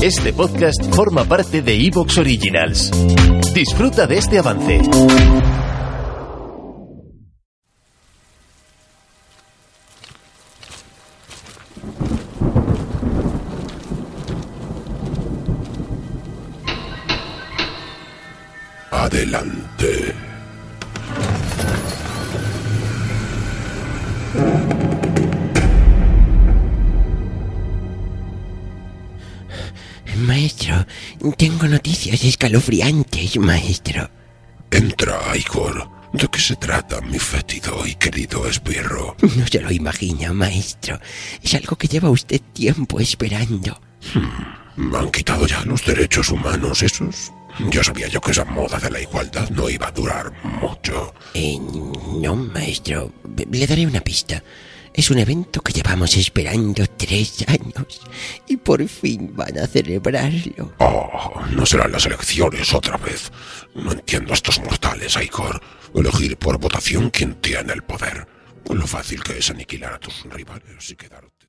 Este podcast forma parte de Evox Originals. Disfruta de este avance. Adelante. Maestro, tengo noticias escalofriantes, maestro. Entra, Igor. ¿De qué se trata, mi fétido y querido esbirro? No se lo imagina, maestro. Es algo que lleva usted tiempo esperando. Me han quitado ya los derechos humanos esos. Ya sabía yo que esa moda de la igualdad no iba a durar mucho. Eh, no, maestro. Le daré una pista. Es un evento que llevamos esperando tres años y por fin van a celebrarlo. Oh, no serán las elecciones otra vez. No entiendo a estos mortales, Igor. Elegir por votación quién tiene el poder. Lo fácil que es aniquilar a tus rivales y quedarte.